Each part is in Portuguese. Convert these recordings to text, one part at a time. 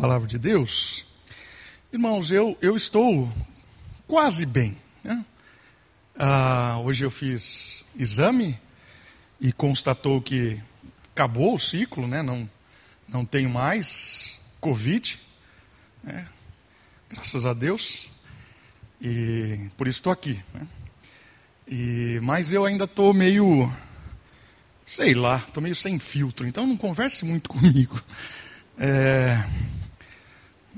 palavra de Deus, irmãos, eu, eu estou quase bem. Né? Ah, hoje eu fiz exame e constatou que acabou o ciclo, né? não, não tenho mais Covid, né? graças a Deus, e por isso estou aqui. Né? E, mas eu ainda estou meio, sei lá, estou meio sem filtro, então não converse muito comigo. É,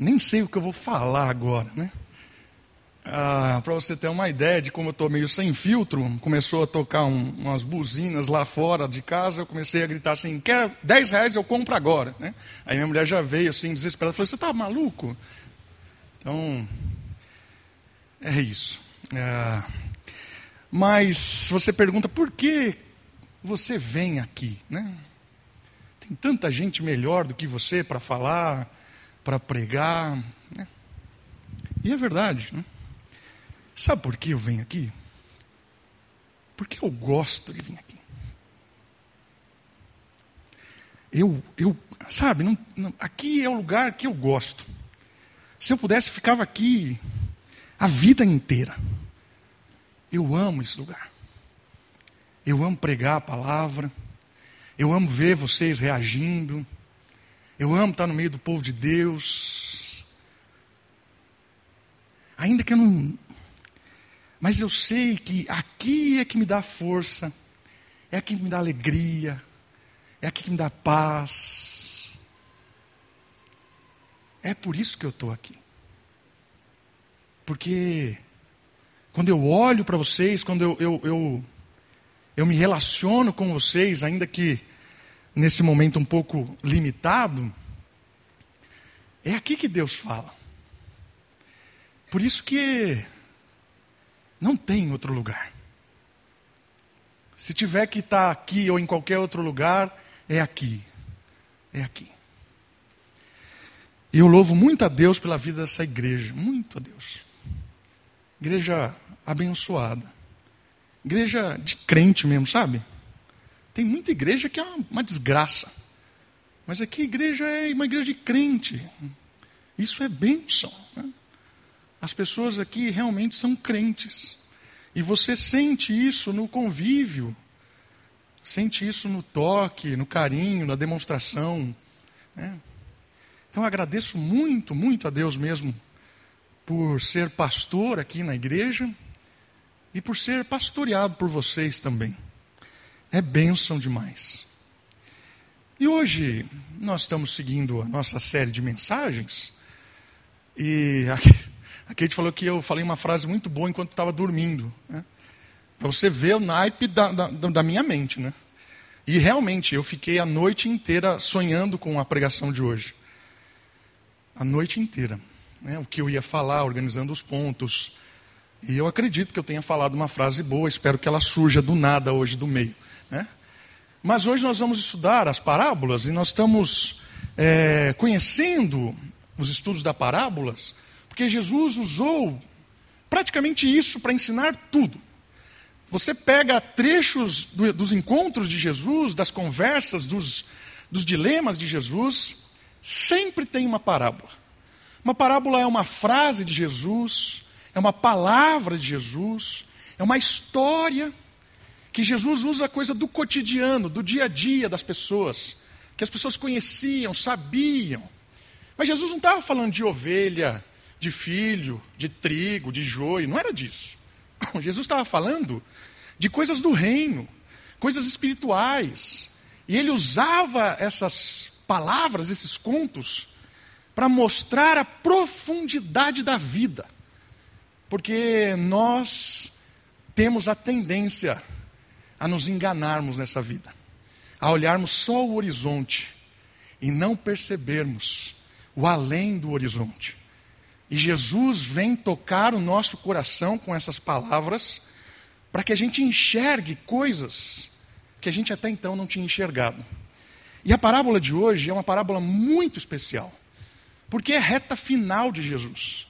nem sei o que eu vou falar agora, né? Ah, Para você ter uma ideia de como eu estou meio sem filtro, começou a tocar um, umas buzinas lá fora de casa, eu comecei a gritar assim, quer 10 reais eu compro agora. Né? Aí minha mulher já veio assim, desesperada, falou, você está maluco? Então, é isso. É, mas você pergunta, por que você vem aqui? Né? Tem tanta gente melhor do que você para falar, para pregar. Né? E é verdade. Né? Sabe por que eu venho aqui? Porque eu gosto de vir aqui. Eu, eu sabe, não, não, aqui é o lugar que eu gosto. Se eu pudesse, ficava aqui a vida inteira. Eu amo esse lugar. Eu amo pregar a palavra. Eu amo ver vocês reagindo. Eu amo estar no meio do povo de Deus. Ainda que eu não. Mas eu sei que aqui é que me dá força, é aqui que me dá alegria, é aqui que me dá paz. É por isso que eu estou aqui. Porque quando eu olho para vocês, quando eu, eu, eu eu me relaciono com vocês, ainda que nesse momento um pouco limitado, é aqui que Deus fala. Por isso que não tem outro lugar. Se tiver que estar aqui ou em qualquer outro lugar, é aqui. É aqui. E eu louvo muito a Deus pela vida dessa igreja, muito a Deus. Igreja abençoada Igreja de crente mesmo, sabe? Tem muita igreja que é uma, uma desgraça. Mas aqui a igreja é uma igreja de crente. Isso é bênção. Né? As pessoas aqui realmente são crentes. E você sente isso no convívio, sente isso no toque, no carinho, na demonstração. Né? Então agradeço muito, muito a Deus mesmo por ser pastor aqui na igreja e por ser pastoreado por vocês também. É bênção demais. E hoje nós estamos seguindo a nossa série de mensagens. E a gente falou que eu falei uma frase muito boa enquanto estava dormindo. Né? Para você ver o naipe da, da, da minha mente. Né? E realmente eu fiquei a noite inteira sonhando com a pregação de hoje. A noite inteira. Né? O que eu ia falar, organizando os pontos e eu acredito que eu tenha falado uma frase boa, espero que ela surja do nada hoje, do meio. Né? Mas hoje nós vamos estudar as parábolas e nós estamos é, conhecendo os estudos das parábolas, porque Jesus usou praticamente isso para ensinar tudo. Você pega trechos do, dos encontros de Jesus, das conversas, dos, dos dilemas de Jesus, sempre tem uma parábola. Uma parábola é uma frase de Jesus, é uma palavra de Jesus, é uma história que Jesus usa a coisa do cotidiano, do dia a dia das pessoas, que as pessoas conheciam, sabiam. Mas Jesus não estava falando de ovelha, de filho, de trigo, de joio, não era disso. Jesus estava falando de coisas do reino, coisas espirituais. E ele usava essas palavras, esses contos, para mostrar a profundidade da vida. Porque nós temos a tendência a nos enganarmos nessa vida, a olharmos só o horizonte e não percebermos o além do horizonte. E Jesus vem tocar o nosso coração com essas palavras para que a gente enxergue coisas que a gente até então não tinha enxergado. E a parábola de hoje é uma parábola muito especial, porque é reta final de Jesus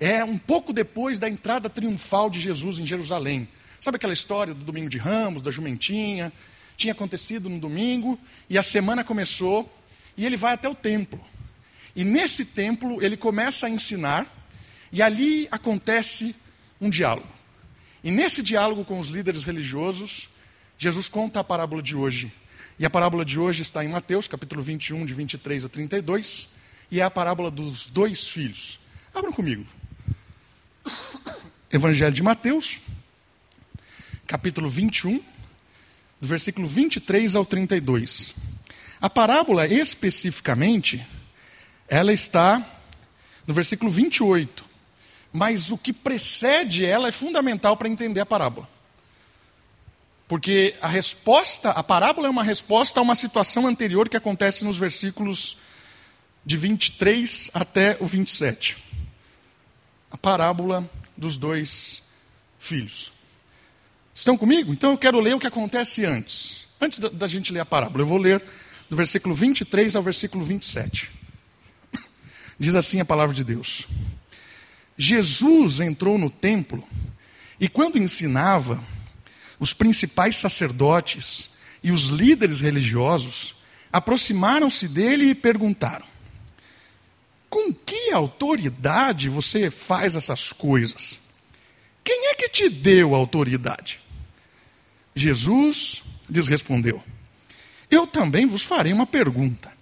é um pouco depois da entrada triunfal de Jesus em Jerusalém. Sabe aquela história do domingo de Ramos, da jumentinha? Tinha acontecido no domingo e a semana começou e ele vai até o templo. E nesse templo ele começa a ensinar, e ali acontece um diálogo. E nesse diálogo com os líderes religiosos, Jesus conta a parábola de hoje. E a parábola de hoje está em Mateus, capítulo 21, de 23 a 32, e é a parábola dos dois filhos. Abram comigo. Evangelho de Mateus, capítulo 21, do versículo 23 ao 32. A parábola, especificamente, ela está no versículo 28. Mas o que precede ela é fundamental para entender a parábola. Porque a resposta, a parábola é uma resposta a uma situação anterior que acontece nos versículos de 23 até o 27. A parábola dos dois filhos. Estão comigo? Então eu quero ler o que acontece antes. Antes da, da gente ler a parábola, eu vou ler do versículo 23 ao versículo 27. Diz assim a palavra de Deus: Jesus entrou no templo e, quando ensinava, os principais sacerdotes e os líderes religiosos aproximaram-se dele e perguntaram: Com que autoridade você faz essas coisas? Quem é que te deu autoridade? Jesus lhes respondeu: Eu também vos farei uma pergunta.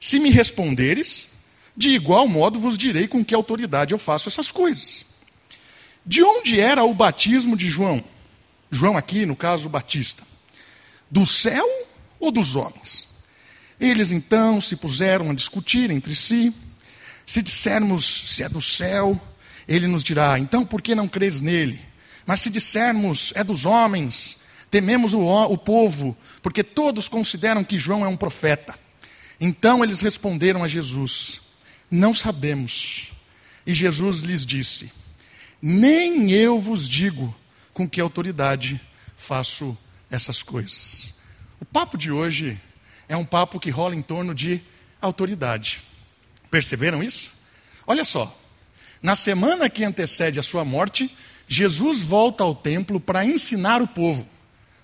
Se me responderes, de igual modo vos direi com que autoridade eu faço essas coisas. De onde era o batismo de João? João, aqui, no caso, Batista. Do céu ou dos homens? Eles então se puseram a discutir entre si. Se dissermos se é do céu, ele nos dirá: então por que não creres nele? Mas se dissermos é dos homens, Tememos o, o povo, porque todos consideram que João é um profeta. Então eles responderam a Jesus: Não sabemos. E Jesus lhes disse: Nem eu vos digo com que autoridade faço essas coisas. O papo de hoje é um papo que rola em torno de autoridade. Perceberam isso? Olha só. Na semana que antecede a sua morte, Jesus volta ao templo para ensinar o povo.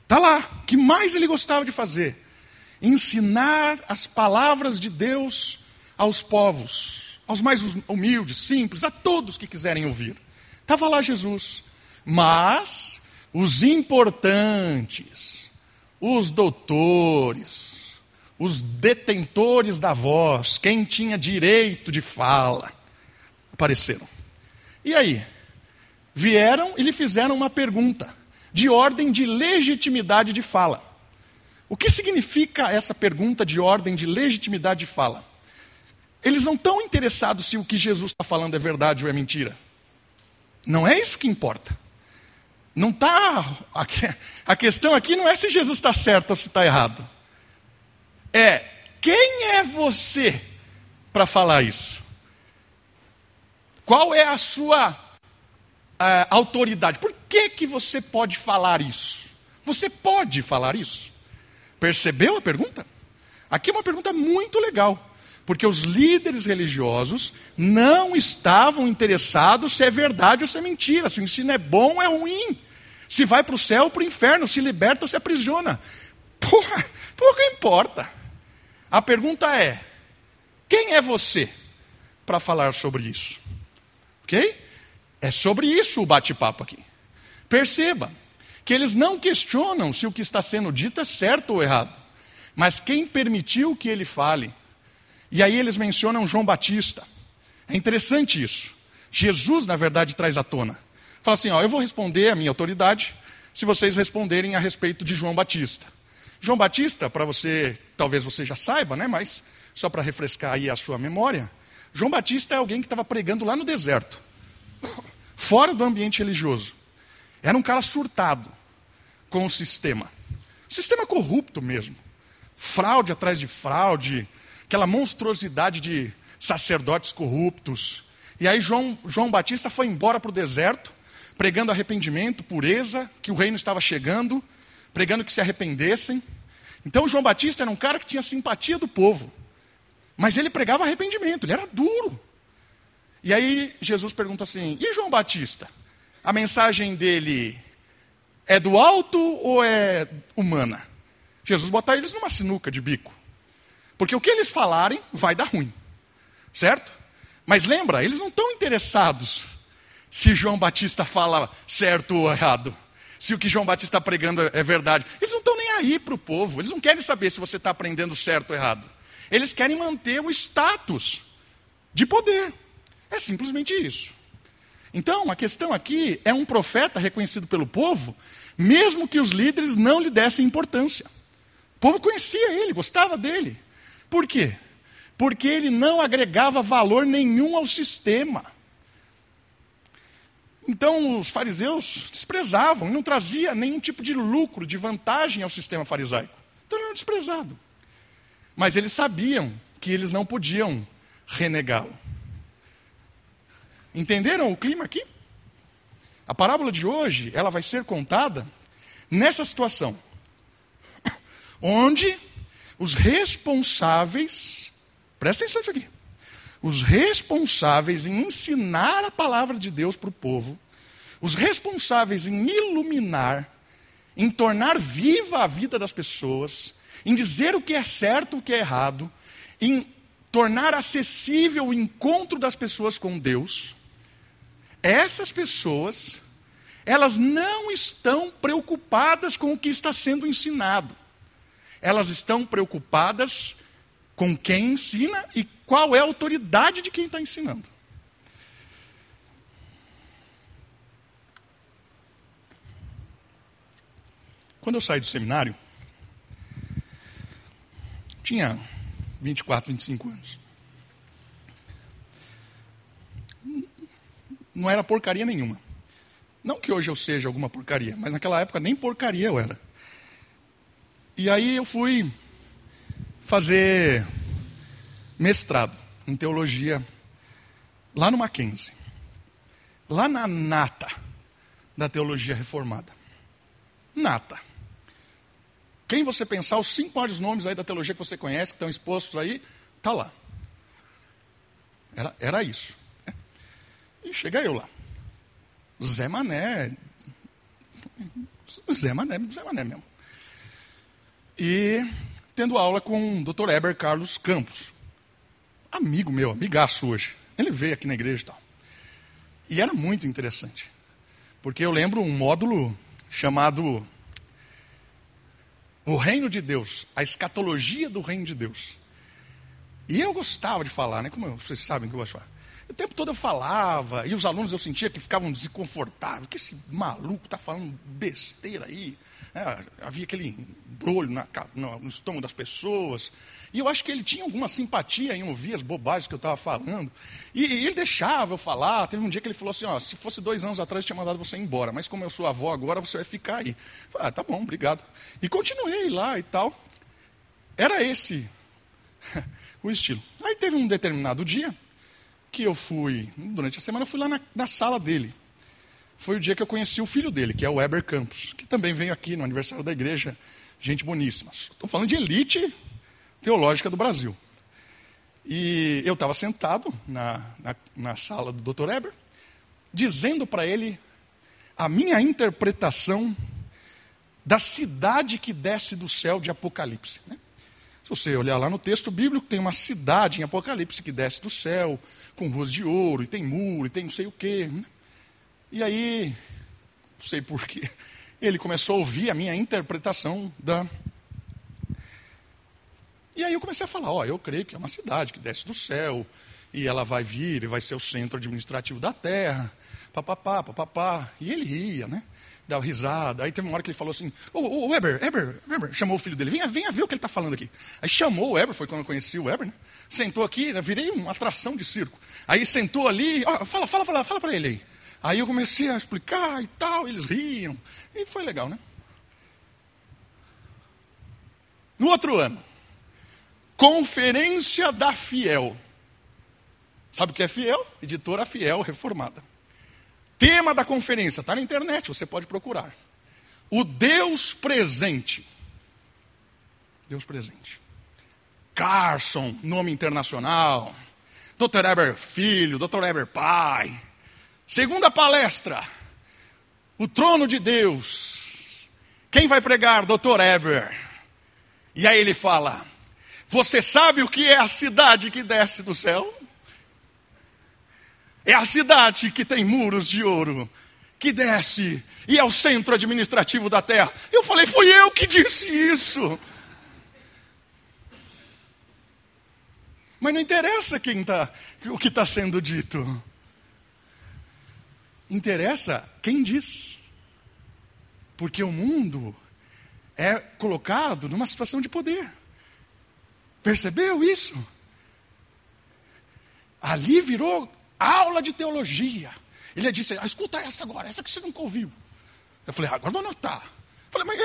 Está lá. O que mais ele gostava de fazer? Ensinar as palavras de Deus aos povos, aos mais humildes, simples, a todos que quiserem ouvir. Estava lá Jesus. Mas os importantes, os doutores, os detentores da voz, quem tinha direito de fala, apareceram. E aí? Vieram e lhe fizeram uma pergunta de ordem de legitimidade de fala. O que significa essa pergunta de ordem de legitimidade de fala? Eles não estão interessados se o que Jesus está falando é verdade ou é mentira. Não é isso que importa. Não está. A questão aqui não é se Jesus está certo ou se está errado. É quem é você para falar isso? Qual é a sua uh, autoridade. Por que, que você pode falar isso? Você pode falar isso? Percebeu a pergunta? Aqui é uma pergunta muito legal. Porque os líderes religiosos não estavam interessados se é verdade ou se é mentira, se o ensino é bom ou é ruim, se vai para o céu ou para o inferno, se liberta ou se aprisiona. Porra, pouco importa. A pergunta é: quem é você para falar sobre isso? Ok? É sobre isso o bate-papo aqui. Perceba que eles não questionam se o que está sendo dito é certo ou errado, mas quem permitiu que ele fale. E aí eles mencionam João Batista. É interessante isso. Jesus, na verdade, traz à tona. Fala assim: ó, eu vou responder a minha autoridade se vocês responderem a respeito de João Batista. João Batista, para você, talvez você já saiba, né? Mas só para refrescar aí a sua memória, João Batista é alguém que estava pregando lá no deserto fora do ambiente religioso. Era um cara surtado com o sistema. Sistema corrupto mesmo. Fraude atrás de fraude, aquela monstruosidade de sacerdotes corruptos. E aí João, João Batista foi embora para o deserto, pregando arrependimento, pureza, que o reino estava chegando, pregando que se arrependessem. Então João Batista era um cara que tinha simpatia do povo, mas ele pregava arrependimento, ele era duro. E aí Jesus pergunta assim: e João Batista? A mensagem dele é do alto ou é humana? Jesus bota eles numa sinuca de bico. Porque o que eles falarem vai dar ruim. Certo? Mas lembra, eles não estão interessados se João Batista fala certo ou errado. Se o que João Batista está pregando é verdade. Eles não estão nem aí para o povo. Eles não querem saber se você está aprendendo certo ou errado. Eles querem manter o status de poder. É simplesmente isso. Então, a questão aqui é um profeta reconhecido pelo povo, mesmo que os líderes não lhe dessem importância. O povo conhecia ele, gostava dele. Por quê? Porque ele não agregava valor nenhum ao sistema. Então os fariseus desprezavam, não trazia nenhum tipo de lucro, de vantagem ao sistema farisaico. Então ele era desprezado. Mas eles sabiam que eles não podiam renegá-lo. Entenderam o clima aqui? A parábola de hoje, ela vai ser contada nessa situação. Onde os responsáveis, presta atenção nisso aqui, os responsáveis em ensinar a palavra de Deus para o povo, os responsáveis em iluminar, em tornar viva a vida das pessoas, em dizer o que é certo, o que é errado, em tornar acessível o encontro das pessoas com Deus, essas pessoas, elas não estão preocupadas com o que está sendo ensinado. Elas estão preocupadas com quem ensina e qual é a autoridade de quem está ensinando. Quando eu saí do seminário, tinha 24, 25 anos. Não era porcaria nenhuma. Não que hoje eu seja alguma porcaria, mas naquela época nem porcaria eu era. E aí eu fui fazer mestrado em teologia lá no Mackenzie. Lá na nata da teologia reformada. Nata. Quem você pensar, os cinco maiores nomes aí da teologia que você conhece, que estão expostos aí, está lá. Era, era isso. E chega eu lá. Zé Mané. Zé Mané, Zé Mané mesmo. E tendo aula com o Dr. Eber Carlos Campos. Amigo meu, amigaço hoje. Ele veio aqui na igreja e tal. E era muito interessante. Porque eu lembro um módulo chamado O Reino de Deus, a escatologia do Reino de Deus. E eu gostava de falar, né? Como vocês sabem que eu gosto de falar. O tempo todo eu falava, e os alunos eu sentia que ficavam desconfortáveis. que esse maluco está falando besteira aí? É, havia aquele embrulho na, no, no, estômago das pessoas. E eu acho que ele tinha alguma simpatia em ouvir as bobagens que eu estava falando. E, e, ele deixava eu falar. Teve um dia que ele falou assim: ó, se fosse dois anos atrás, eu tinha mandado você embora. Mas como eu sou avó agora, você vai ficar aí. Eu falei, ah, tá bom, obrigado. E continuei lá e tal. Era esse o estilo. Aí teve um determinado dia que eu fui, durante a semana, eu fui lá na, na sala dele. Foi o dia que eu conheci o filho dele, que é o Weber Campos, que também veio aqui no aniversário da igreja, gente boníssima. Estou falando de elite teológica do Brasil. E eu estava sentado na, na, na, sala do Dr. Weber, dizendo para ele a minha interpretação da cidade que desce do céu de Apocalipse. Né? Se você olhar lá no texto bíblico, tem uma cidade em Apocalipse que desce do céu, com ruas de ouro, e tem muro, e tem não sei o quê. Né? E aí, não sei porquê, ele começou a ouvir a minha interpretação da. E aí eu comecei a falar: ó, eu creio que é uma cidade que desce do céu, e ela vai vir e vai ser o centro administrativo da terra, papapá, papapá. E ele ria, né? Dava risada. Aí teve uma hora que ele falou assim: Ô, Weber, Weber, Weber, chamou o filho dele, venha, venha ver o que ele está falando aqui. Aí chamou o Weber, foi quando eu conheci o Weber, né? Sentou aqui, né? virei uma atração de circo. Aí sentou ali, ó, fala, fala, fala, fala para ele aí. Aí eu comecei a explicar e tal, eles riam. E foi legal, né? No outro ano, Conferência da Fiel. Sabe o que é Fiel? Editora Fiel Reformada. Tema da conferência, está na internet, você pode procurar. O Deus presente. Deus presente. Carson, nome internacional. Dr. Eber filho, Dr. Eber pai. Segunda palestra. O trono de Deus. Quem vai pregar? Dr. Eber. E aí ele fala: Você sabe o que é a cidade que desce do céu? É a cidade que tem muros de ouro, que desce e é o centro administrativo da terra. Eu falei, fui eu que disse isso. Mas não interessa quem tá, o que está sendo dito. Interessa quem diz. Porque o mundo é colocado numa situação de poder. Percebeu isso? Ali virou aula de teologia. Ele disse: ah, escuta essa agora, essa que você nunca ouviu. Eu falei: ah, agora vou anotar. Eu falei, mas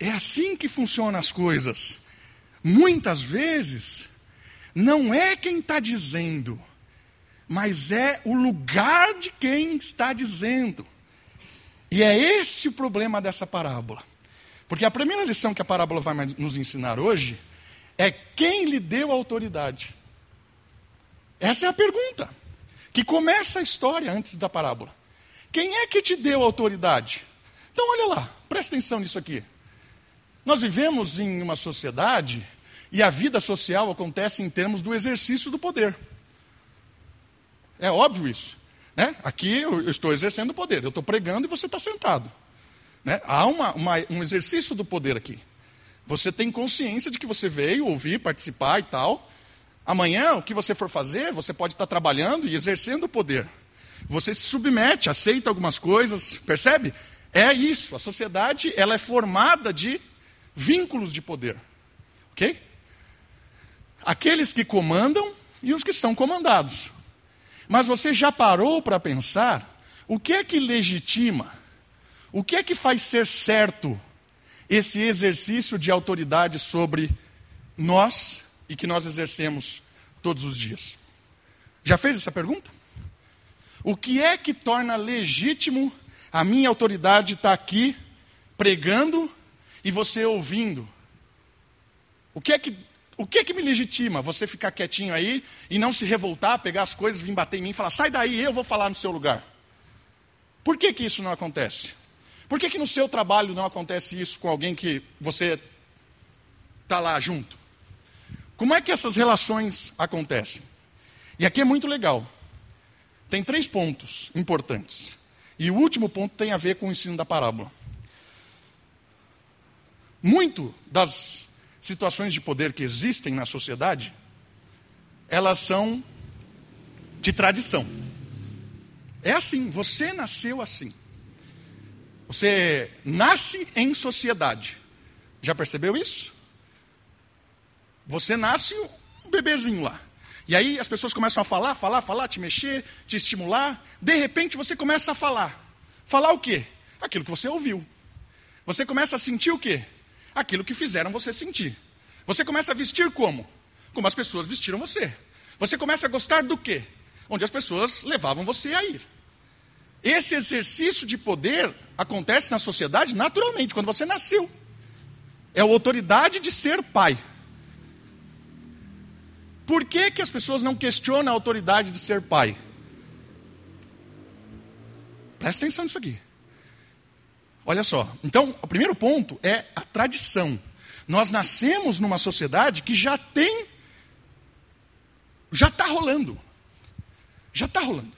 é... é assim que funcionam as coisas. Muitas vezes, não é quem está dizendo, mas é o lugar de quem está dizendo. E é esse o problema dessa parábola. Porque a primeira lição que a parábola vai nos ensinar hoje é quem lhe deu autoridade. Essa é a pergunta que começa a história antes da parábola. Quem é que te deu autoridade? Então, olha lá, presta atenção nisso aqui. Nós vivemos em uma sociedade e a vida social acontece em termos do exercício do poder. É óbvio isso. Né? Aqui eu estou exercendo o poder, eu estou pregando e você está sentado. Né? Há uma, uma, um exercício do poder aqui. Você tem consciência de que você veio ouvir, participar e tal. Amanhã, o que você for fazer, você pode estar trabalhando e exercendo o poder. Você se submete, aceita algumas coisas, percebe? É isso. A sociedade ela é formada de vínculos de poder. Ok? Aqueles que comandam e os que são comandados. Mas você já parou para pensar o que é que legitima, o que é que faz ser certo esse exercício de autoridade sobre nós e que nós exercemos todos os dias? Já fez essa pergunta? O que é que torna legítimo a minha autoridade estar aqui pregando e você ouvindo? O que é que o que é que me legitima? Você ficar quietinho aí e não se revoltar, pegar as coisas, vir bater em mim e falar: sai daí, eu vou falar no seu lugar. Por que, que isso não acontece? Por que, que no seu trabalho não acontece isso com alguém que você está lá junto? Como é que essas relações acontecem? E aqui é muito legal. Tem três pontos importantes. E o último ponto tem a ver com o ensino da parábola. Muito das situações de poder que existem na sociedade, elas são de tradição. É assim, você nasceu assim. Você nasce em sociedade. Já percebeu isso? Você nasce um bebezinho lá. E aí as pessoas começam a falar, falar, falar, te mexer, te estimular. De repente você começa a falar. Falar o quê? Aquilo que você ouviu. Você começa a sentir o quê? aquilo que fizeram você sentir. Você começa a vestir como? Como as pessoas vestiram você. Você começa a gostar do quê? Onde as pessoas levavam você a ir. Esse exercício de poder acontece na sociedade naturalmente, quando você nasceu. É a autoridade de ser pai. Por que, que as pessoas não questionam a autoridade de ser pai? Presta atenção nisso aqui. Olha só, então, o primeiro ponto é a tradição. Nós nascemos numa sociedade que já tem, já está rolando. Já está rolando.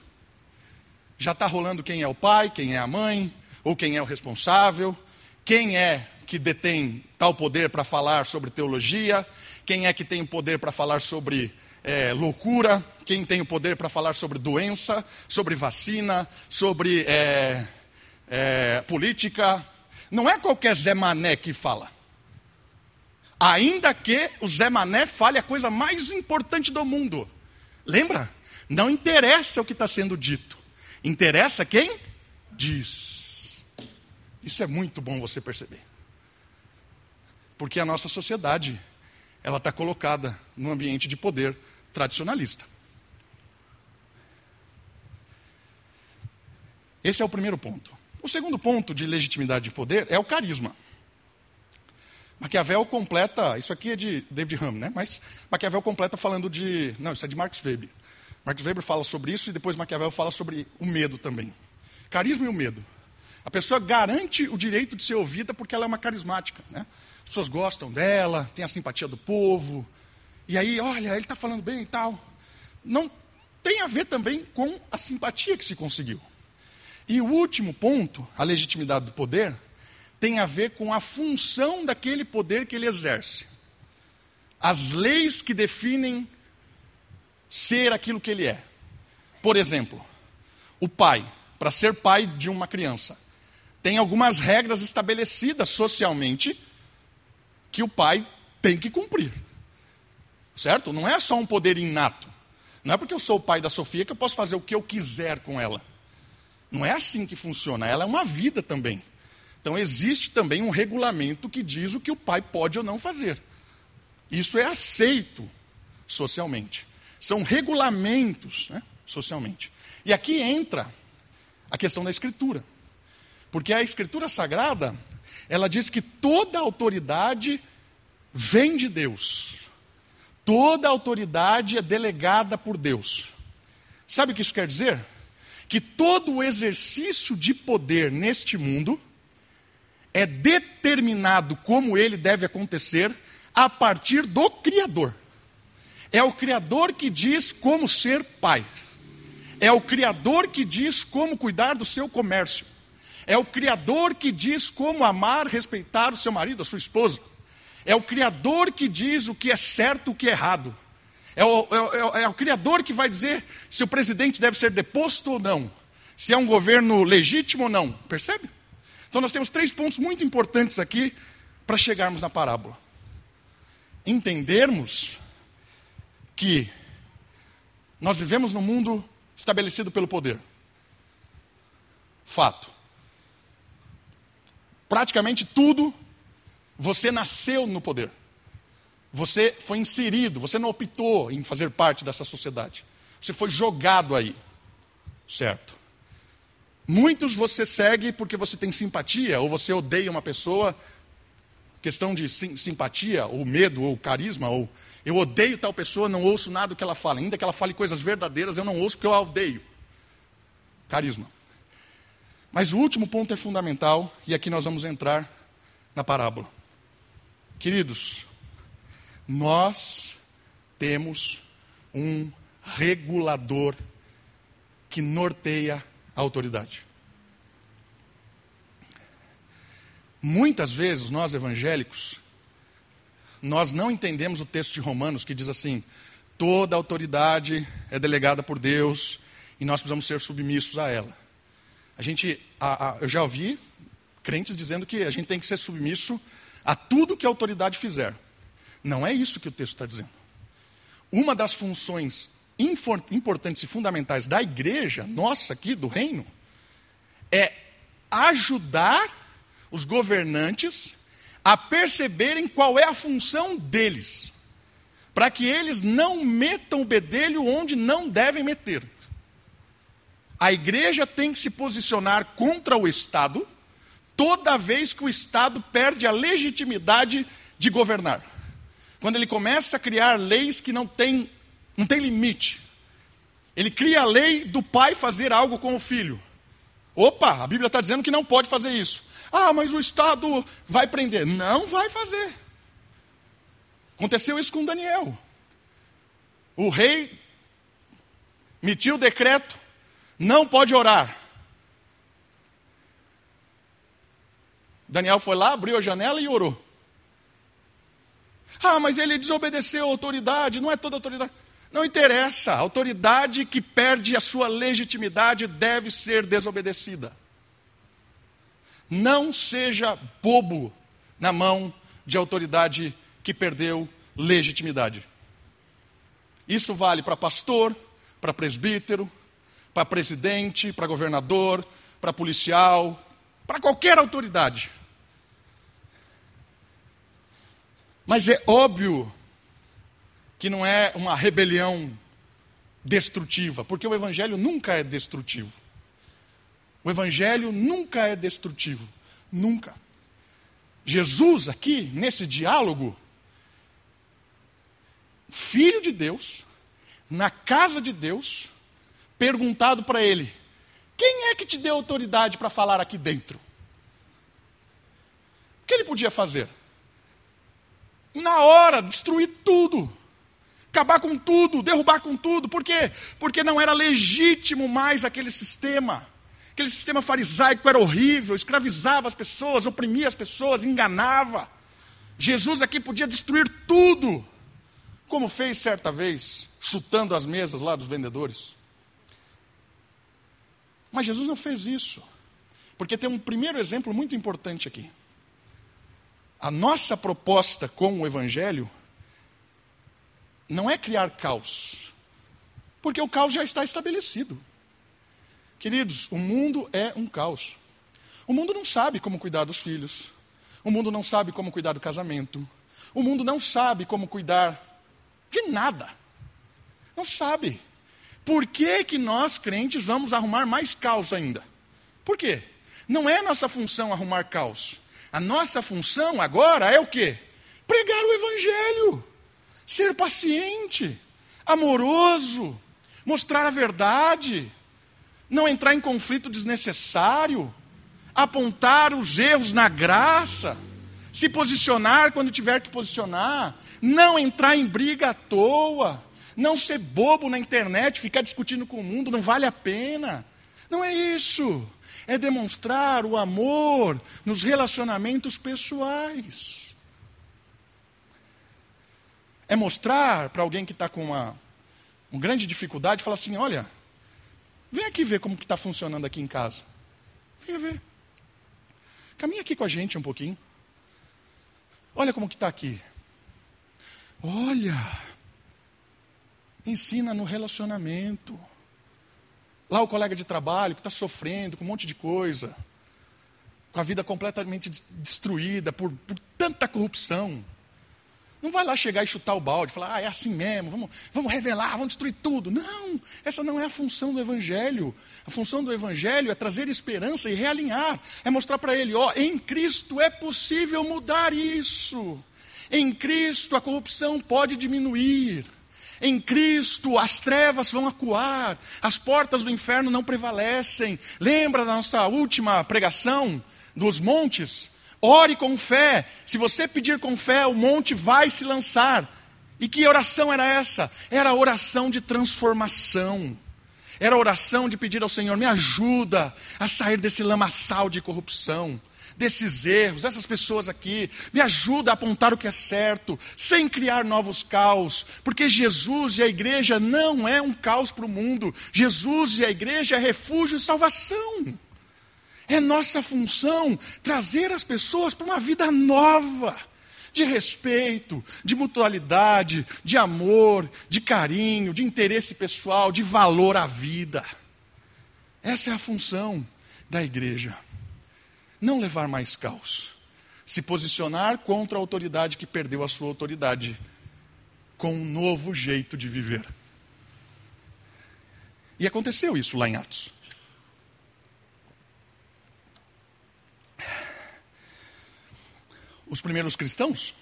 Já está rolando quem é o pai, quem é a mãe, ou quem é o responsável, quem é que detém tal poder para falar sobre teologia, quem é que tem o poder para falar sobre é, loucura, quem tem o poder para falar sobre doença, sobre vacina, sobre é, é, política. Não é qualquer Zé Mané que fala. Ainda que o Zé Mané fale a coisa mais importante do mundo. Lembra? Não interessa o que está sendo dito. Interessa quem diz. Isso é muito bom você perceber. Porque a nossa sociedade, ela está colocada num ambiente de poder tradicionalista. Esse é o primeiro ponto. O segundo ponto de legitimidade de poder é o carisma. Maquiavel completa, isso aqui é de David Hume, né? Mas Maquiavel completa falando de, não, isso é de Marx Weber. Marx Weber fala sobre isso e depois Maquiavel fala sobre o medo também. Carisma e o medo. A pessoa garante o direito de ser ouvida porque ela é uma carismática, né? As pessoas gostam dela, tem a simpatia do povo. E aí, olha, ele está falando bem e tal. não tem a ver também com a simpatia que se conseguiu. E o último ponto, a legitimidade do poder, tem a ver com a função daquele poder que ele exerce. As leis que definem ser aquilo que ele é. Por exemplo, o pai, para ser pai de uma criança, tem algumas regras estabelecidas socialmente que o pai tem que cumprir. Certo? Não é só um poder inato. Não é porque eu sou o pai da Sofia que eu posso fazer o que eu quiser com ela. Não é assim que funciona. Ela é uma vida também. Então existe também um regulamento que diz o que o pai pode ou não fazer. Isso é aceito socialmente. São regulamentos né, socialmente. E aqui entra a questão da escritura. Porque a escritura sagrada, ela diz que toda autoridade vem de Deus. Toda autoridade é delegada por Deus. Sabe o que isso quer dizer? Que todo o exercício de poder neste mundo é determinado como ele deve acontecer a partir do Criador. É o Criador que diz como ser pai. É o Criador que diz como cuidar do seu comércio. É o Criador que diz como amar, respeitar o seu marido, a sua esposa. É o Criador que diz o que é certo, o que é errado. É o, é, o, é o, Criador que vai dizer se o presidente deve ser deposto ou não. Se é um governo legítimo ou não. Percebe? Então nós temos três pontos muito importantes aqui para chegarmos na parábola. Entendermos que nós vivemos num mundo estabelecido pelo poder. Fato. Praticamente tudo, você nasceu no poder. Você foi inserido, você não optou em fazer parte dessa sociedade. Você foi jogado aí. Certo? Muitos você segue porque você tem simpatia, ou você odeia uma pessoa, questão de sim, simpatia, ou medo, ou carisma, ou eu odeio tal pessoa, não ouço nada que ela fala. Ainda que ela fale coisas verdadeiras, eu não ouço porque eu a odeio. Carisma. Mas o último ponto é fundamental, e aqui nós vamos entrar na parábola. Queridos, nós temos um regulador que norteia a autoridade. Muitas vezes nós evangélicos nós não entendemos o texto de Romanos que diz assim: toda autoridade é delegada por Deus e nós precisamos ser submissos a ela. A gente, a, a, eu já ouvi crentes dizendo que a gente tem que ser submisso a tudo que a autoridade fizer. Não é isso que o texto está dizendo. Uma das funções importantes e fundamentais da igreja, nossa aqui, do reino, é ajudar os governantes a perceberem qual é a função deles, para que eles não metam o bedelho onde não devem meter. A igreja tem que se posicionar contra o Estado toda vez que o Estado perde a legitimidade de governar. Quando ele começa a criar leis que não têm não tem limite. Ele cria a lei do pai fazer algo com o filho. Opa, a Bíblia está dizendo que não pode fazer isso. Ah, mas o Estado vai prender. Não vai fazer. Aconteceu isso com Daniel. O rei emitiu o decreto, não pode orar. Daniel foi lá, abriu a janela e orou. Ah, mas ele desobedeceu a autoridade, não é toda autoridade. Não interessa, a autoridade que perde a sua legitimidade deve ser desobedecida. Não seja bobo na mão de autoridade que perdeu legitimidade. Isso vale para pastor, para presbítero, para presidente, para governador, para policial, para qualquer autoridade. Mas é óbvio que não é uma rebelião destrutiva, porque o evangelho nunca é destrutivo. O Evangelho nunca é destrutivo. Nunca. Jesus, aqui, nesse diálogo, filho de Deus, na casa de Deus, perguntado para ele: quem é que te deu autoridade para falar aqui dentro? O que ele podia fazer? Na hora, destruir tudo. acabar com tudo, derrubar com tudo. Por quê? Porque não era legítimo mais aquele sistema. Aquele sistema farisaico era horrível, escravizava as pessoas, oprimia as pessoas, enganava. Jesus aqui podia destruir tudo, como fez certa vez, chutando as mesas lá dos vendedores. Mas Jesus não fez isso, porque tem um primeiro exemplo muito importante aqui. A nossa proposta com o Evangelho não é criar caos, porque o caos já está estabelecido. Queridos, o mundo é um caos. O mundo não sabe como cuidar dos filhos. O mundo não sabe como cuidar do casamento. O mundo não sabe como cuidar de nada. Não sabe. Por que, que nós, crentes, vamos arrumar mais caos ainda? Por quê? Não é nossa função arrumar caos. A nossa função agora é o quê? Pregar o Evangelho ser paciente, amoroso, mostrar a verdade, não entrar em conflito desnecessário, apontar os erros na graça, se posicionar quando tiver que posicionar, não entrar em briga à toa, não ser bobo na internet, ficar discutindo com o mundo, não vale a pena. Não é isso. É demonstrar o amor nos relacionamentos pessoais. É mostrar para alguém que está com uma, uma grande dificuldade, falar assim, olha, vem aqui ver como está funcionando aqui em casa. Venha ver. Caminha aqui com a gente um pouquinho. Olha como que está aqui. Olha. Ensina no relacionamento. Lá o colega de trabalho que está sofrendo com um monte de coisa. Com a vida completamente destruída por, por tanta corrupção. Não vai lá chegar e chutar o balde, falar, ah, é assim mesmo, vamos, vamos revelar, vamos destruir tudo. Não, essa não é a função do Evangelho. A função do Evangelho é trazer esperança e realinhar, é mostrar para ele, ó, em Cristo é possível mudar isso. Em Cristo a corrupção pode diminuir. Em Cristo as trevas vão acuar, as portas do inferno não prevalecem. Lembra da nossa última pregação dos montes? Ore com fé. Se você pedir com fé, o monte vai se lançar. E que oração era essa? Era a oração de transformação. Era a oração de pedir ao Senhor: me ajuda a sair desse lamaçal de corrupção, desses erros, essas pessoas aqui. Me ajuda a apontar o que é certo, sem criar novos caos. Porque Jesus e a igreja não é um caos para o mundo. Jesus e a igreja é refúgio e salvação. É nossa função trazer as pessoas para uma vida nova, de respeito, de mutualidade, de amor, de carinho, de interesse pessoal, de valor à vida. Essa é a função da igreja. Não levar mais caos. Se posicionar contra a autoridade que perdeu a sua autoridade, com um novo jeito de viver. E aconteceu isso lá em Atos. os primeiros cristãos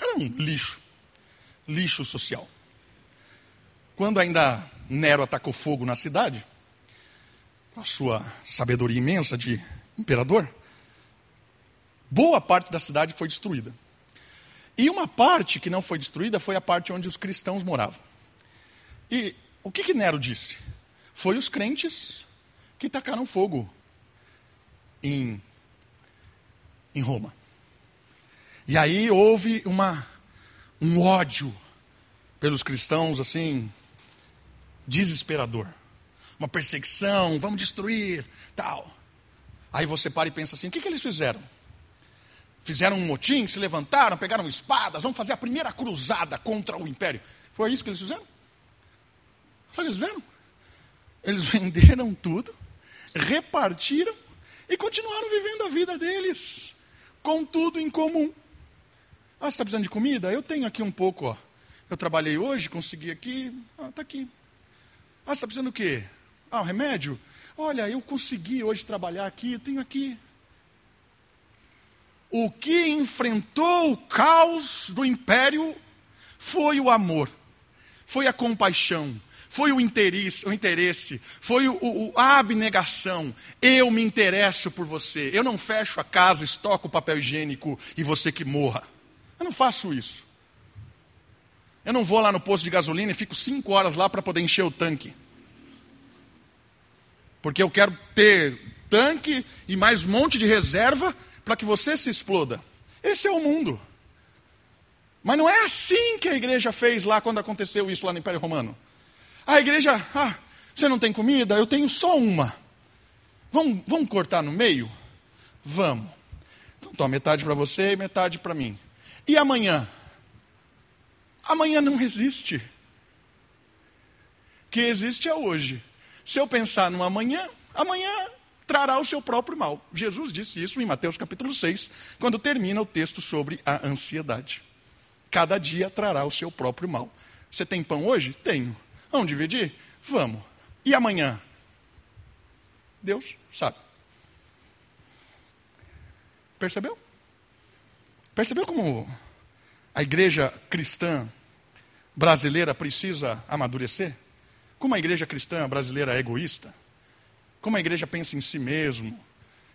eram lixo, lixo social. Quando ainda Nero atacou fogo na cidade, com a sua sabedoria imensa de imperador, boa parte da cidade foi destruída. E uma parte que não foi destruída foi a parte onde os cristãos moravam. E o que, que Nero disse? Foi os crentes que tacaram fogo em em Roma. E aí houve uma, um ódio pelos cristãos, assim, desesperador. Uma perseguição, vamos destruir, tal. Aí você para e pensa assim: o que, que eles fizeram? Fizeram um motim, se levantaram, pegaram espadas, vamos fazer a primeira cruzada contra o império. Foi isso que eles fizeram? Sabe o que eles fizeram? Eles venderam tudo, repartiram e continuaram vivendo a vida deles com tudo em comum. Ah, você está precisando de comida? Eu tenho aqui um pouco, ó. Eu trabalhei hoje, consegui aqui, ah, está aqui. Ah, você está precisando do quê? Ah, um remédio? Olha, eu consegui hoje trabalhar aqui, eu tenho aqui. O que enfrentou o caos do império foi o amor, foi a compaixão, foi o interesse, o interesse foi o, o, a abnegação. Eu me interesso por você. Eu não fecho a casa, estoco o papel higiênico e você que morra. Eu não faço isso. Eu não vou lá no posto de gasolina e fico cinco horas lá para poder encher o tanque. Porque eu quero ter tanque e mais um monte de reserva para que você se exploda. Esse é o mundo. Mas não é assim que a igreja fez lá quando aconteceu isso lá no Império Romano. A igreja, ah, você não tem comida? Eu tenho só uma. Vamos, vamos cortar no meio? Vamos. Então toma metade para você e metade para mim. E amanhã? Amanhã não existe. O que existe é hoje. Se eu pensar no amanhã, amanhã trará o seu próprio mal. Jesus disse isso em Mateus capítulo 6, quando termina o texto sobre a ansiedade. Cada dia trará o seu próprio mal. Você tem pão hoje? Tenho. Vamos dividir? Vamos. E amanhã? Deus sabe. Percebeu? Percebeu como a igreja cristã brasileira precisa amadurecer? Como a igreja cristã brasileira é egoísta? Como a igreja pensa em si mesmo?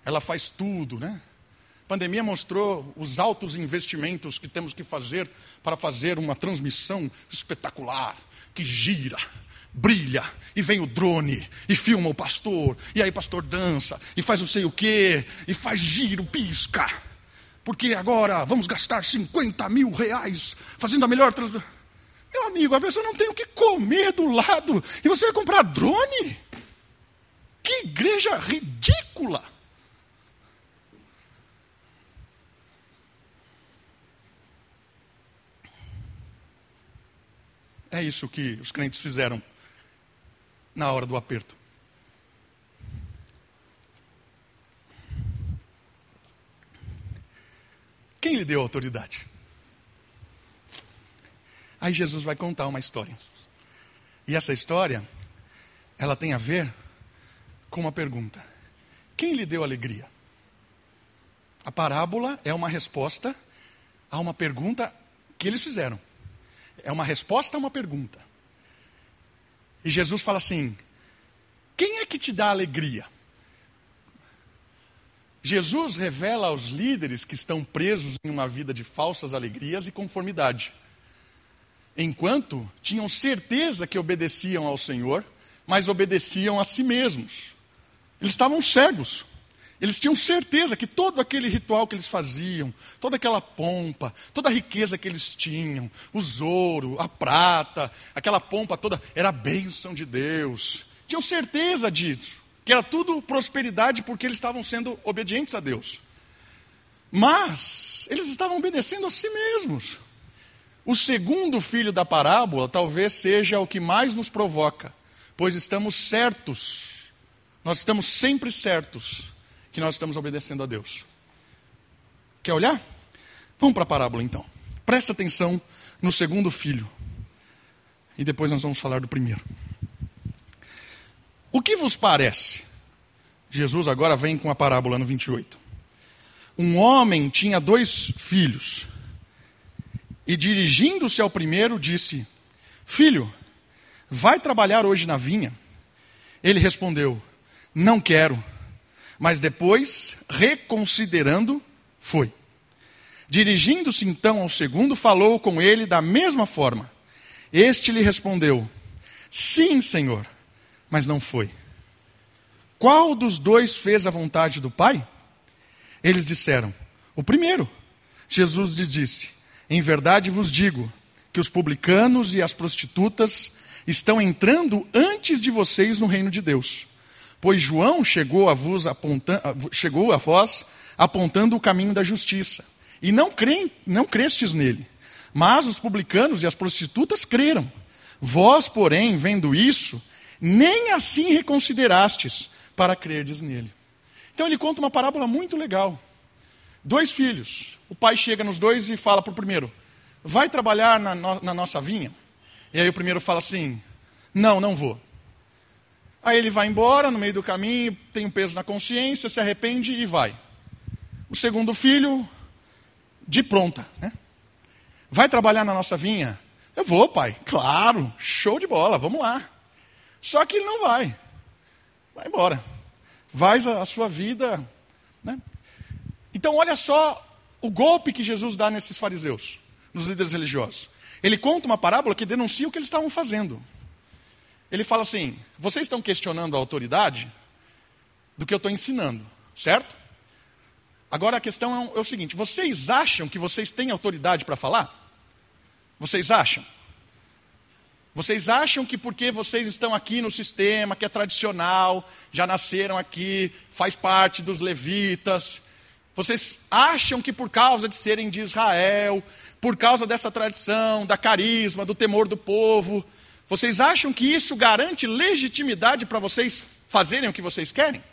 Ela faz tudo, né? A pandemia mostrou os altos investimentos que temos que fazer para fazer uma transmissão espetacular, que gira, brilha, e vem o drone, e filma o pastor, e aí o pastor dança, e faz não sei o quê, e faz giro, pisca. Porque agora vamos gastar 50 mil reais fazendo a melhor transmissão. Meu amigo, a pessoa não tem o que comer do lado, e você vai comprar drone? Que igreja ridícula! É isso que os crentes fizeram na hora do aperto. Quem lhe deu autoridade? Aí Jesus vai contar uma história. E essa história, ela tem a ver com uma pergunta: Quem lhe deu alegria? A parábola é uma resposta a uma pergunta que eles fizeram. É uma resposta a uma pergunta. E Jesus fala assim: Quem é que te dá alegria? Jesus revela aos líderes que estão presos em uma vida de falsas alegrias e conformidade. Enquanto tinham certeza que obedeciam ao Senhor, mas obedeciam a si mesmos. Eles estavam cegos. Eles tinham certeza que todo aquele ritual que eles faziam, toda aquela pompa, toda a riqueza que eles tinham, os ouro, a prata, aquela pompa toda, era a bênção de Deus. Tinham certeza disso, que era tudo prosperidade porque eles estavam sendo obedientes a Deus. Mas eles estavam obedecendo a si mesmos. O segundo filho da parábola talvez seja o que mais nos provoca, pois estamos certos, nós estamos sempre certos que nós estamos obedecendo a Deus. Quer olhar? Vamos para a parábola então. Presta atenção no segundo filho. E depois nós vamos falar do primeiro. O que vos parece? Jesus agora vem com a parábola no 28. Um homem tinha dois filhos. E dirigindo-se ao primeiro, disse: Filho, vai trabalhar hoje na vinha? Ele respondeu: Não quero. Mas depois, reconsiderando, foi. Dirigindo-se então ao segundo, falou com ele da mesma forma. Este lhe respondeu: Sim, senhor, mas não foi. Qual dos dois fez a vontade do Pai? Eles disseram: O primeiro. Jesus lhe disse: Em verdade vos digo que os publicanos e as prostitutas estão entrando antes de vocês no reino de Deus. Pois João chegou a, vos aponta, chegou a vós apontando o caminho da justiça, e não, creem, não crestes nele. Mas os publicanos e as prostitutas creram. Vós, porém, vendo isso, nem assim reconsiderastes para crerdes nele. Então ele conta uma parábola muito legal. Dois filhos. O pai chega nos dois e fala para o primeiro: Vai trabalhar na, no, na nossa vinha? E aí o primeiro fala assim: Não, não vou. Aí ele vai embora, no meio do caminho, tem um peso na consciência, se arrepende e vai. O segundo filho, de pronta, né? Vai trabalhar na nossa vinha? Eu vou, pai. Claro, show de bola, vamos lá. Só que ele não vai. Vai embora. Vai a, a sua vida. Né? Então, olha só o golpe que Jesus dá nesses fariseus, nos líderes religiosos. Ele conta uma parábola que denuncia o que eles estavam fazendo. Ele fala assim: vocês estão questionando a autoridade do que eu estou ensinando, certo? Agora a questão é, é o seguinte: vocês acham que vocês têm autoridade para falar? Vocês acham? Vocês acham que porque vocês estão aqui no sistema que é tradicional, já nasceram aqui, faz parte dos levitas, vocês acham que por causa de serem de Israel, por causa dessa tradição, da carisma, do temor do povo, vocês acham que isso garante legitimidade para vocês fazerem o que vocês querem?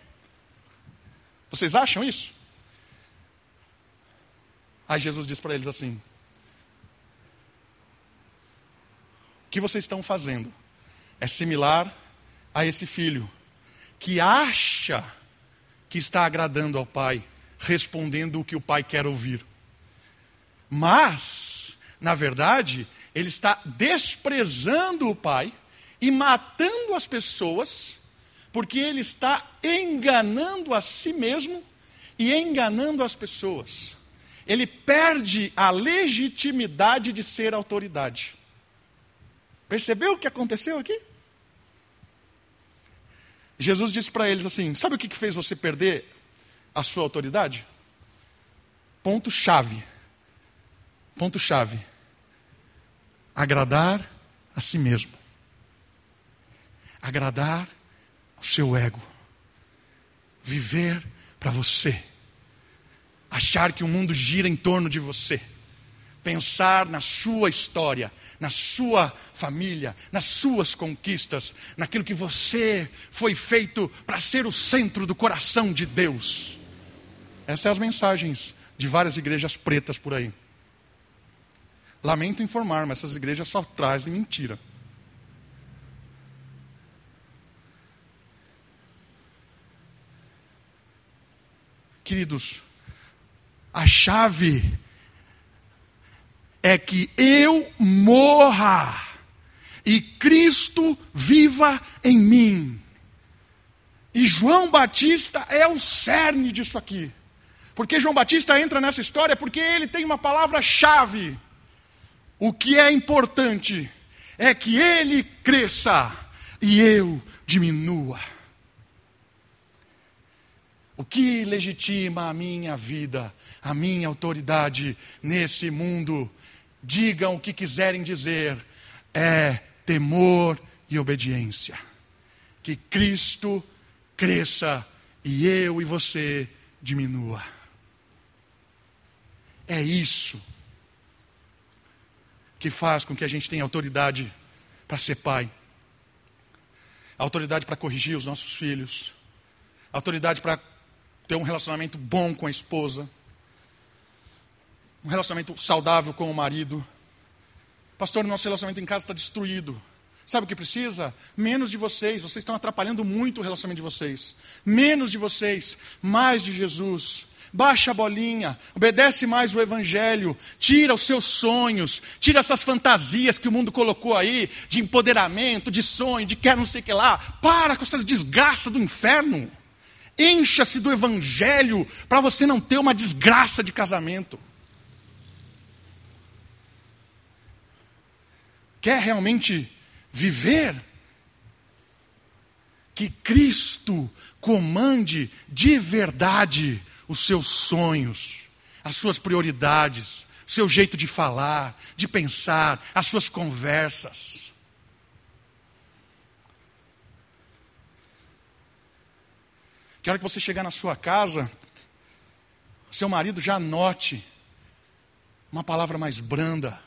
Vocês acham isso? Aí Jesus diz para eles assim: O que vocês estão fazendo é similar a esse filho que acha que está agradando ao pai, respondendo o que o pai quer ouvir. Mas, na verdade, ele está desprezando o pai e matando as pessoas, porque ele está enganando a si mesmo e enganando as pessoas. Ele perde a legitimidade de ser autoridade. Percebeu o que aconteceu aqui? Jesus disse para eles assim: Sabe o que fez você perder a sua autoridade? Ponto-chave. Ponto-chave. Agradar a si mesmo. Agradar ao seu ego. Viver para você. Achar que o mundo gira em torno de você pensar na sua história, na sua família, nas suas conquistas, naquilo que você foi feito para ser o centro do coração de Deus. Essas são as mensagens de várias igrejas pretas por aí. Lamento informar, mas essas igrejas só trazem mentira. Queridos, a chave é que eu morra e Cristo viva em mim. E João Batista é o cerne disso aqui. Porque João Batista entra nessa história porque ele tem uma palavra-chave. O que é importante é que ele cresça e eu diminua. O que legitima a minha vida, a minha autoridade nesse mundo digam o que quiserem dizer, é temor e obediência. Que Cristo cresça e eu e você diminua. É isso que faz com que a gente tenha autoridade para ser pai, autoridade para corrigir os nossos filhos, autoridade para ter um relacionamento bom com a esposa, um relacionamento saudável com o marido. Pastor, nosso relacionamento em casa está destruído. Sabe o que precisa? Menos de vocês. Vocês estão atrapalhando muito o relacionamento de vocês. Menos de vocês, mais de Jesus. Baixa a bolinha, obedece mais o Evangelho, tira os seus sonhos, tira essas fantasias que o mundo colocou aí, de empoderamento, de sonho, de quer não sei o que lá. Para com essas desgraças do inferno. Encha-se do Evangelho para você não ter uma desgraça de casamento. quer realmente viver, que Cristo comande de verdade os seus sonhos, as suas prioridades, seu jeito de falar, de pensar, as suas conversas. Que hora que você chegar na sua casa, seu marido já note uma palavra mais branda,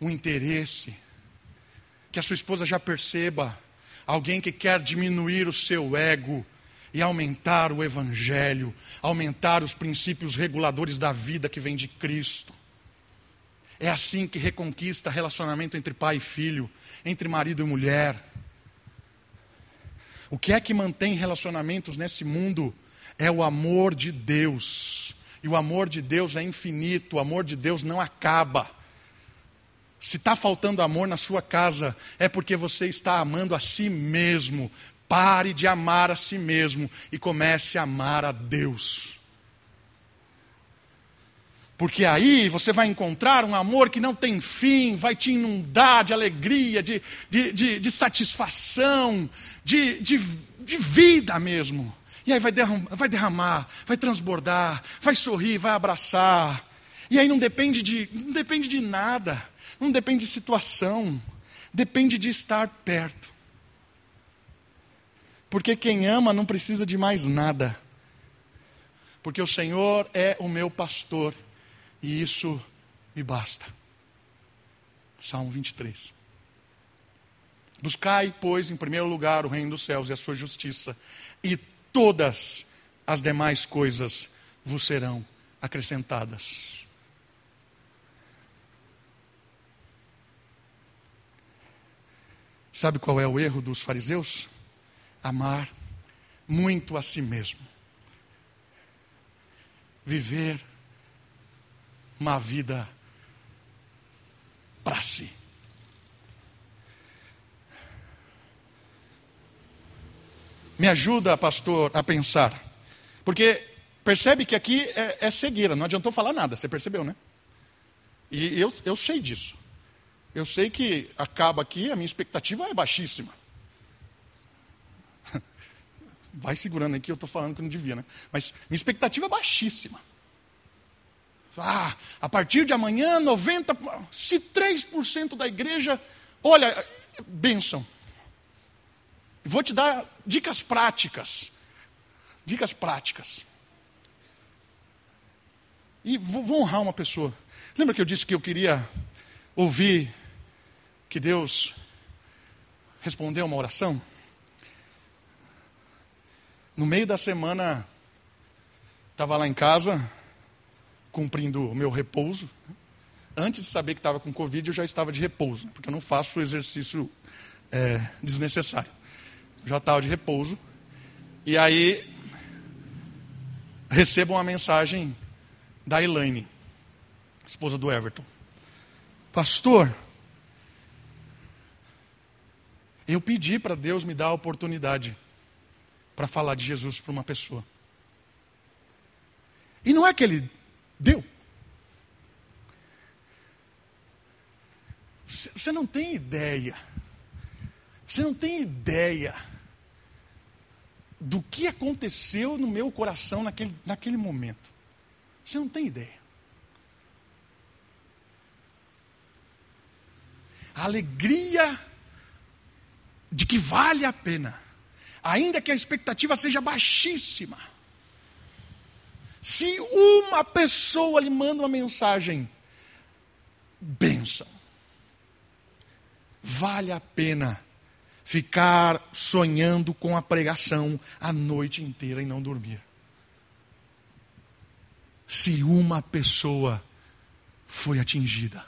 um interesse, que a sua esposa já perceba alguém que quer diminuir o seu ego e aumentar o evangelho, aumentar os princípios reguladores da vida que vem de Cristo. É assim que reconquista relacionamento entre pai e filho, entre marido e mulher. O que é que mantém relacionamentos nesse mundo é o amor de Deus. E o amor de Deus é infinito, o amor de Deus não acaba. Se está faltando amor na sua casa, é porque você está amando a si mesmo. Pare de amar a si mesmo e comece a amar a Deus. Porque aí você vai encontrar um amor que não tem fim, vai te inundar de alegria, de, de, de, de satisfação, de, de, de vida mesmo. E aí vai derramar, vai derramar, vai transbordar, vai sorrir, vai abraçar. E aí não depende de, não depende de nada, não depende de situação, depende de estar perto. Porque quem ama não precisa de mais nada. Porque o Senhor é o meu pastor e isso me basta. Salmo 23. Buscai, pois, em primeiro lugar o reino dos céus e a sua justiça, e todas as demais coisas vos serão acrescentadas. Sabe qual é o erro dos fariseus? Amar muito a si mesmo. Viver uma vida para si. Me ajuda, pastor, a pensar. Porque percebe que aqui é, é cegueira, não adiantou falar nada, você percebeu, né? E eu, eu sei disso. Eu sei que acaba aqui, a minha expectativa é baixíssima. Vai segurando aqui, eu estou falando que não devia, né? Mas minha expectativa é baixíssima. Ah, a partir de amanhã, 90%, se 3% da igreja, olha, bênção. Vou te dar dicas práticas. Dicas práticas. E vou, vou honrar uma pessoa. Lembra que eu disse que eu queria ouvir que Deus respondeu uma oração? No meio da semana, estava lá em casa, cumprindo o meu repouso. Antes de saber que estava com Covid, eu já estava de repouso, porque eu não faço exercício é, desnecessário. já estava de repouso. E aí, recebo uma mensagem da Elaine, esposa do Everton. Pastor, eu pedi para Deus me dar a oportunidade para falar de Jesus para uma pessoa. E não é que ele Deu. Você não tem ideia. Você não tem ideia do que aconteceu no meu coração naquele, naquele momento. Você não tem ideia. A alegria de que vale a pena, ainda que a expectativa seja baixíssima se uma pessoa lhe manda uma mensagem, benção. Vale a pena ficar sonhando com a pregação a noite inteira e não dormir. Se uma pessoa foi atingida.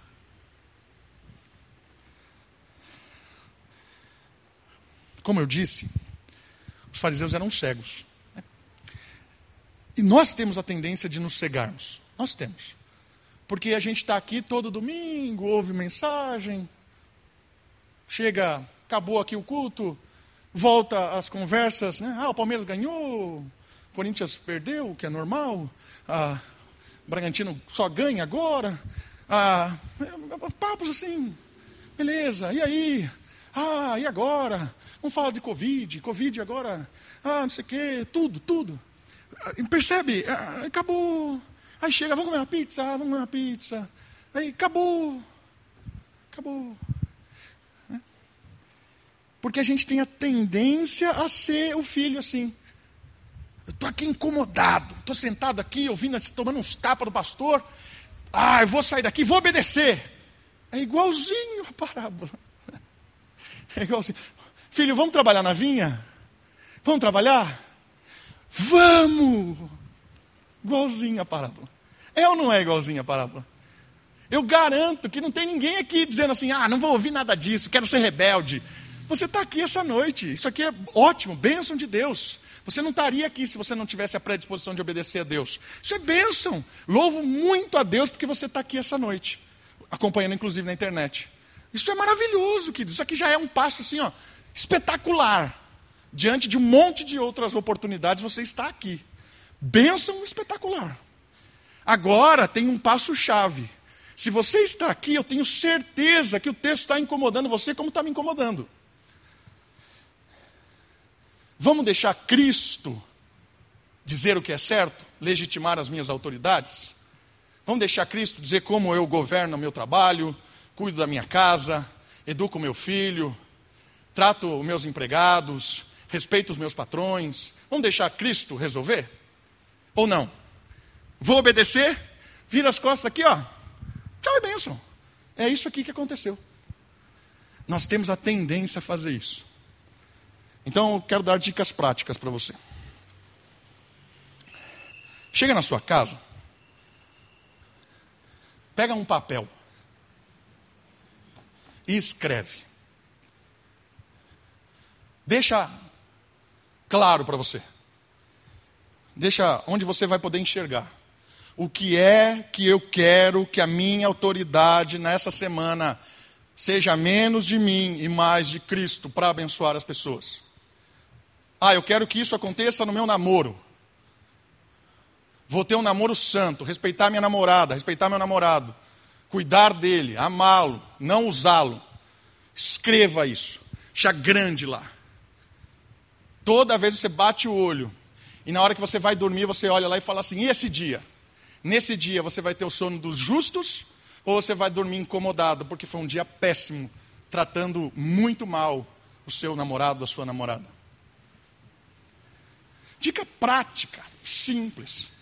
Como eu disse, os fariseus eram cegos. E nós temos a tendência de nos cegarmos. Nós temos. Porque a gente está aqui todo domingo, ouve mensagem, chega, acabou aqui o culto, volta as conversas, né? Ah, o Palmeiras ganhou, o Corinthians perdeu, o que é normal, ah, o Bragantino só ganha agora. Ah, papos assim, beleza, e aí? Ah, e agora? Vamos falar de Covid, Covid agora, ah, não sei o quê, tudo, tudo. Percebe? Ah, acabou. Aí chega, vamos comer uma pizza, vamos comer uma pizza. Aí acabou. Acabou. Porque a gente tem a tendência a ser o filho assim. Estou aqui incomodado, estou sentado aqui, ouvindo, tomando uns tapas do pastor. Ah, eu vou sair daqui, vou obedecer. É igualzinho a parábola. É igualzinho. Filho, vamos trabalhar na vinha? Vamos trabalhar? Vamos! Igualzinho a parábola. É ou não é igualzinho a parábola? Eu garanto que não tem ninguém aqui dizendo assim: ah, não vou ouvir nada disso, quero ser rebelde. Você está aqui essa noite, isso aqui é ótimo, bênção de Deus. Você não estaria aqui se você não tivesse a predisposição de obedecer a Deus. Isso é bênção. Louvo muito a Deus porque você está aqui essa noite, acompanhando inclusive na internet. Isso é maravilhoso, querido. Isso aqui já é um passo assim, ó, espetacular. Diante de um monte de outras oportunidades, você está aqui. Bênção espetacular. Agora tem um passo-chave. Se você está aqui, eu tenho certeza que o texto está incomodando você como está me incomodando. Vamos deixar Cristo dizer o que é certo, legitimar as minhas autoridades? Vamos deixar Cristo dizer como eu governo o meu trabalho, cuido da minha casa, educo meu filho, trato os meus empregados, respeito os meus patrões. Vamos deixar Cristo resolver? Ou não? Vou obedecer? Vira as costas aqui, ó. Tchau e bênção. É isso aqui que aconteceu. Nós temos a tendência a fazer isso. Então, eu quero dar dicas práticas para você. Chega na sua casa, pega um papel e escreve. Deixa claro para você. Deixa onde você vai poder enxergar. O que é que eu quero que a minha autoridade nessa semana seja menos de mim e mais de Cristo para abençoar as pessoas? Ah, eu quero que isso aconteça no meu namoro. Vou ter um namoro santo, respeitar minha namorada, respeitar meu namorado, cuidar dele, amá-lo, não usá-lo. Escreva isso. Deixa grande lá. Toda vez você bate o olho e na hora que você vai dormir, você olha lá e fala assim: e esse dia? Nesse dia você vai ter o sono dos justos ou você vai dormir incomodado porque foi um dia péssimo, tratando muito mal o seu namorado, a sua namorada? Dica prática, simples.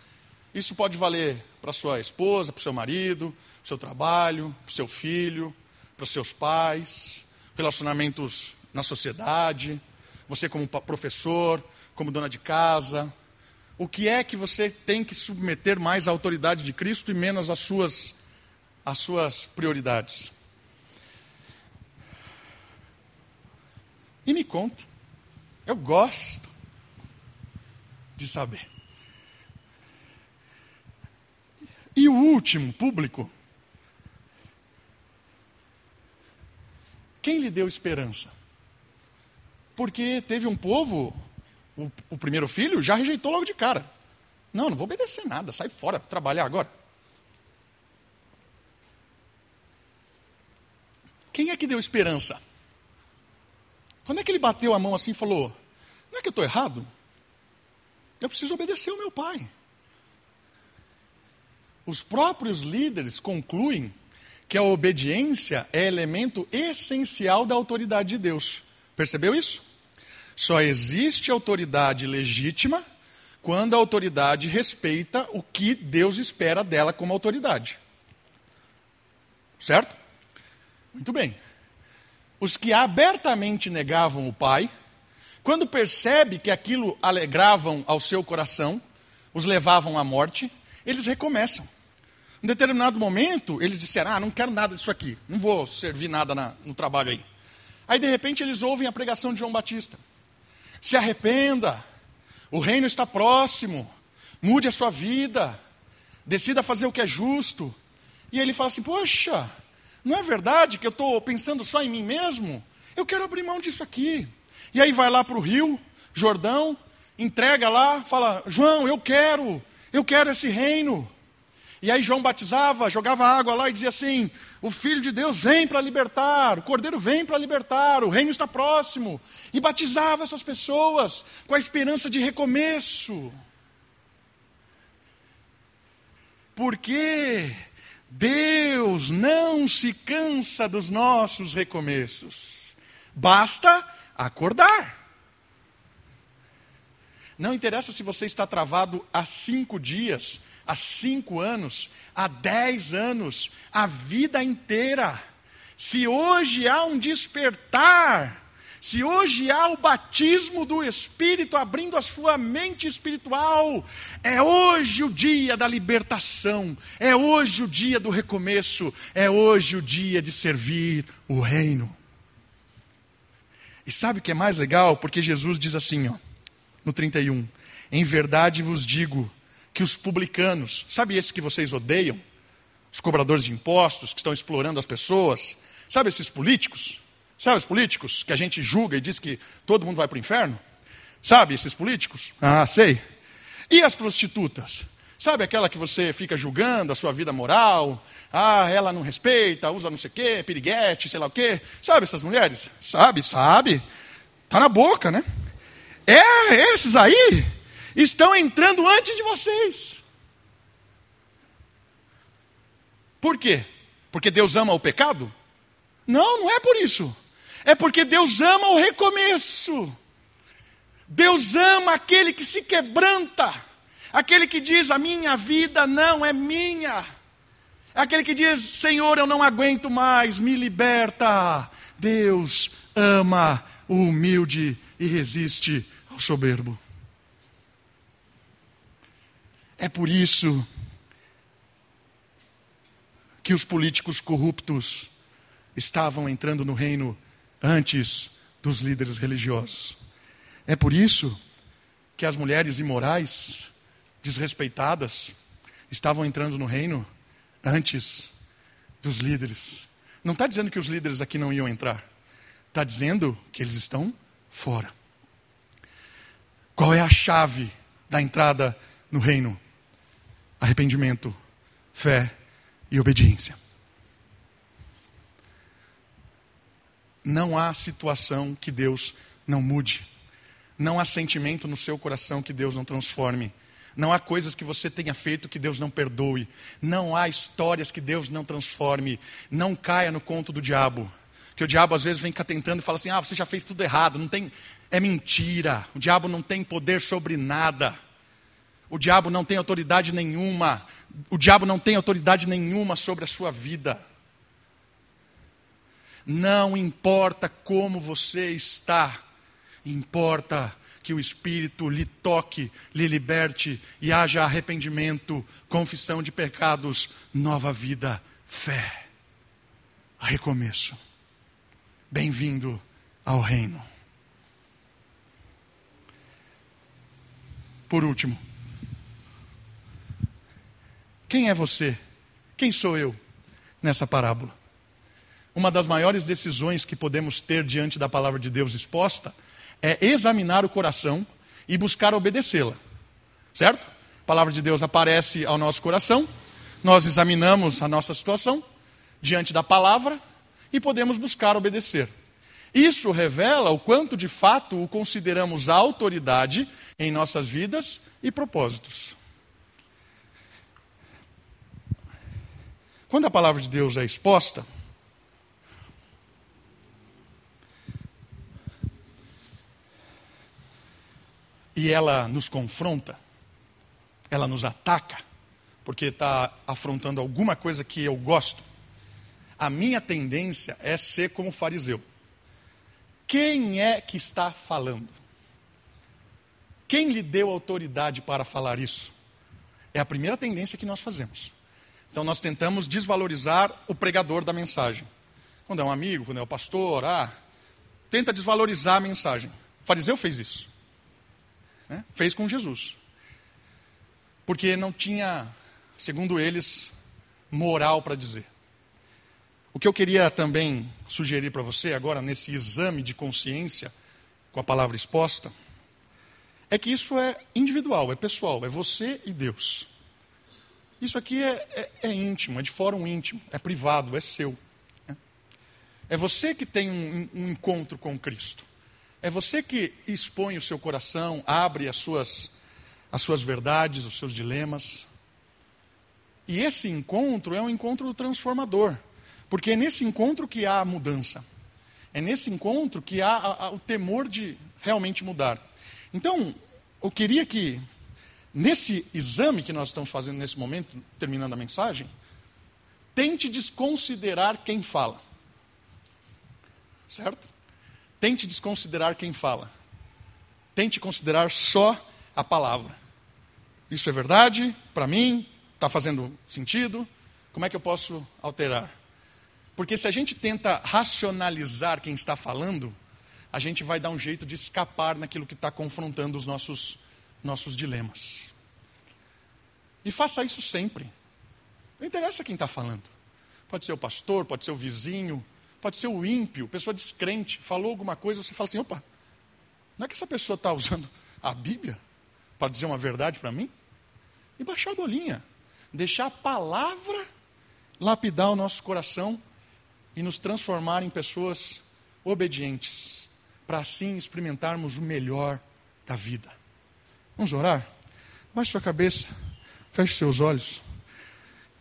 Isso pode valer para sua esposa, para o seu marido, para o seu trabalho, para o seu filho, para os seus pais, relacionamentos na sociedade, você como professor, como dona de casa, o que é que você tem que submeter mais à autoridade de Cristo e menos às suas, às suas prioridades? E me conta. Eu gosto de saber. E o último, público. Quem lhe deu esperança? Porque teve um povo o, o primeiro filho já rejeitou logo de cara. Não, não vou obedecer nada, sai fora, trabalhar agora. Quem é que deu esperança? Quando é que ele bateu a mão assim e falou: Não é que eu estou errado? Eu preciso obedecer ao meu pai. Os próprios líderes concluem que a obediência é elemento essencial da autoridade de Deus. Percebeu isso? Só existe autoridade legítima quando a autoridade respeita o que Deus espera dela como autoridade. Certo? Muito bem. Os que abertamente negavam o Pai, quando percebe que aquilo alegravam ao seu coração, os levavam à morte, eles recomeçam. Em determinado momento, eles disseram: Ah, não quero nada disso aqui, não vou servir nada na, no trabalho aí. Aí, de repente, eles ouvem a pregação de João Batista. Se arrependa, o reino está próximo, mude a sua vida, decida fazer o que é justo. E ele fala assim: Poxa, não é verdade que eu estou pensando só em mim mesmo? Eu quero abrir mão disso aqui. E aí vai lá para o rio, Jordão, entrega lá, fala: João, eu quero, eu quero esse reino. E aí João batizava, jogava água lá e dizia assim: O Filho de Deus vem para libertar, o Cordeiro vem para libertar, o reino está próximo. E batizava essas pessoas com a esperança de recomeço. Porque Deus não se cansa dos nossos recomeços. Basta acordar. Não interessa se você está travado há cinco dias, há cinco anos, há dez anos, a vida inteira. Se hoje há um despertar, se hoje há o batismo do Espírito abrindo a sua mente espiritual, é hoje o dia da libertação, é hoje o dia do recomeço, é hoje o dia de servir o reino. E sabe o que é mais legal? Porque Jesus diz assim, ó, no 31, em verdade vos digo que os publicanos, sabe esses que vocês odeiam? Os cobradores de impostos que estão explorando as pessoas, sabe esses políticos? Sabe os políticos que a gente julga e diz que todo mundo vai para o inferno? Sabe esses políticos? Ah, sei. E as prostitutas? Sabe aquela que você fica julgando a sua vida moral? Ah, ela não respeita, usa não sei o quê, piriguete, sei lá o quê. Sabe essas mulheres? Sabe, sabe. Está na boca, né? É, esses aí estão entrando antes de vocês. Por quê? Porque Deus ama o pecado? Não, não é por isso. É porque Deus ama o recomeço. Deus ama aquele que se quebranta, aquele que diz: A minha vida não é minha. Aquele que diz: Senhor, eu não aguento mais, me liberta. Deus ama o humilde e resiste ao soberbo. É por isso que os políticos corruptos estavam entrando no reino antes dos líderes religiosos. É por isso que as mulheres imorais, desrespeitadas, estavam entrando no reino antes dos líderes. Não está dizendo que os líderes aqui não iam entrar. Está dizendo que eles estão fora. Qual é a chave da entrada no reino? Arrependimento, fé e obediência. Não há situação que Deus não mude. Não há sentimento no seu coração que Deus não transforme. Não há coisas que você tenha feito que Deus não perdoe. Não há histórias que Deus não transforme. Não caia no conto do diabo. Que o diabo às vezes vem cá tentando e fala assim: ah, você já fez tudo errado. Não tem. É mentira. O diabo não tem poder sobre nada. O diabo não tem autoridade nenhuma. O diabo não tem autoridade nenhuma sobre a sua vida. Não importa como você está Importa que o Espírito lhe toque, lhe liberte e haja arrependimento, confissão de pecados, nova vida, fé, recomeço. Bem-vindo ao reino. Por último, quem é você? Quem sou eu nessa parábola? Uma das maiores decisões que podemos ter diante da palavra de Deus exposta é examinar o coração e buscar obedecê-la. Certo? A palavra de Deus aparece ao nosso coração, nós examinamos a nossa situação diante da palavra e podemos buscar obedecer. Isso revela o quanto de fato o consideramos autoridade em nossas vidas e propósitos. Quando a palavra de Deus é exposta, e ela nos confronta, ela nos ataca, porque está afrontando alguma coisa que eu gosto, a minha tendência é ser como fariseu. Quem é que está falando? Quem lhe deu autoridade para falar isso? É a primeira tendência que nós fazemos. Então nós tentamos desvalorizar o pregador da mensagem. Quando é um amigo, quando é o pastor, ah, tenta desvalorizar a mensagem. O fariseu fez isso. Né? Fez com Jesus. Porque não tinha, segundo eles, moral para dizer. O que eu queria também sugerir para você agora, nesse exame de consciência, com a palavra exposta, é que isso é individual, é pessoal, é você e Deus. Isso aqui é, é, é íntimo, é de fórum íntimo, é privado, é seu. Né? É você que tem um, um encontro com Cristo. É você que expõe o seu coração, abre as suas, as suas verdades, os seus dilemas. E esse encontro é um encontro transformador, porque é nesse encontro que há a mudança. É nesse encontro que há a, a, o temor de realmente mudar. Então, eu queria que, nesse exame que nós estamos fazendo nesse momento, terminando a mensagem, tente desconsiderar quem fala. Certo? Tente desconsiderar quem fala. Tente considerar só a palavra. Isso é verdade para mim? Está fazendo sentido? Como é que eu posso alterar? Porque se a gente tenta racionalizar quem está falando, a gente vai dar um jeito de escapar naquilo que está confrontando os nossos, nossos dilemas. E faça isso sempre. Não interessa quem está falando. Pode ser o pastor, pode ser o vizinho, Pode ser o ímpio, pessoa descrente, falou alguma coisa, você fala assim: opa, não é que essa pessoa está usando a Bíblia para dizer uma verdade para mim? e baixar a bolinha. Deixar a palavra lapidar o nosso coração e nos transformar em pessoas obedientes, para assim experimentarmos o melhor da vida. Vamos orar? Baixe sua cabeça, feche seus olhos.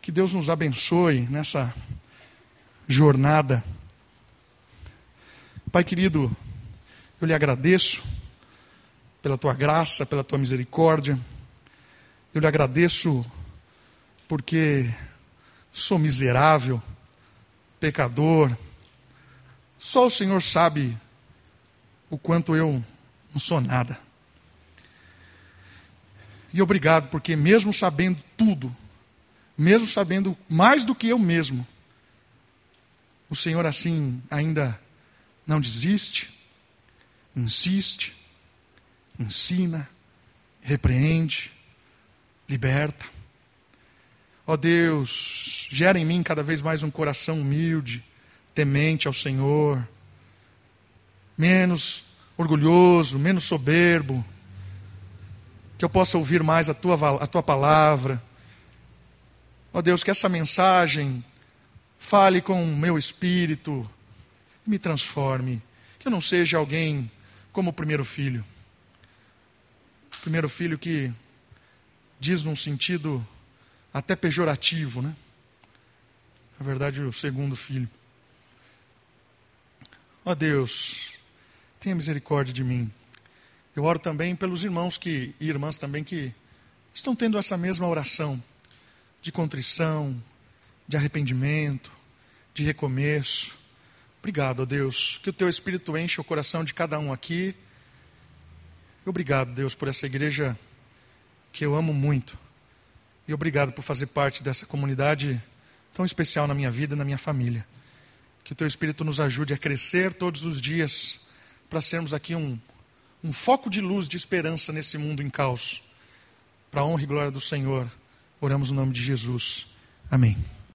Que Deus nos abençoe nessa jornada. Pai querido, eu lhe agradeço pela tua graça, pela tua misericórdia. Eu lhe agradeço porque sou miserável, pecador. Só o Senhor sabe o quanto eu não sou nada. E obrigado, porque mesmo sabendo tudo, mesmo sabendo mais do que eu mesmo, o Senhor assim ainda não desiste, insiste, ensina, repreende, liberta. Ó oh Deus, gera em mim cada vez mais um coração humilde, temente ao Senhor, menos orgulhoso, menos soberbo, que eu possa ouvir mais a tua, a tua palavra. Ó oh Deus, que essa mensagem fale com o meu espírito, me transforme, que eu não seja alguém como o primeiro filho. O primeiro filho que diz num sentido até pejorativo, né? Na verdade, o segundo filho. Ó oh Deus, tenha misericórdia de mim. Eu oro também pelos irmãos que, e irmãs também que estão tendo essa mesma oração de contrição, de arrependimento, de recomeço. Obrigado, ó Deus, que o teu Espírito enche o coração de cada um aqui. Obrigado, Deus, por essa igreja que eu amo muito. E obrigado por fazer parte dessa comunidade tão especial na minha vida, na minha família. Que o teu Espírito nos ajude a crescer todos os dias, para sermos aqui um, um foco de luz, de esperança nesse mundo em caos. Para a honra e glória do Senhor, oramos no nome de Jesus. Amém.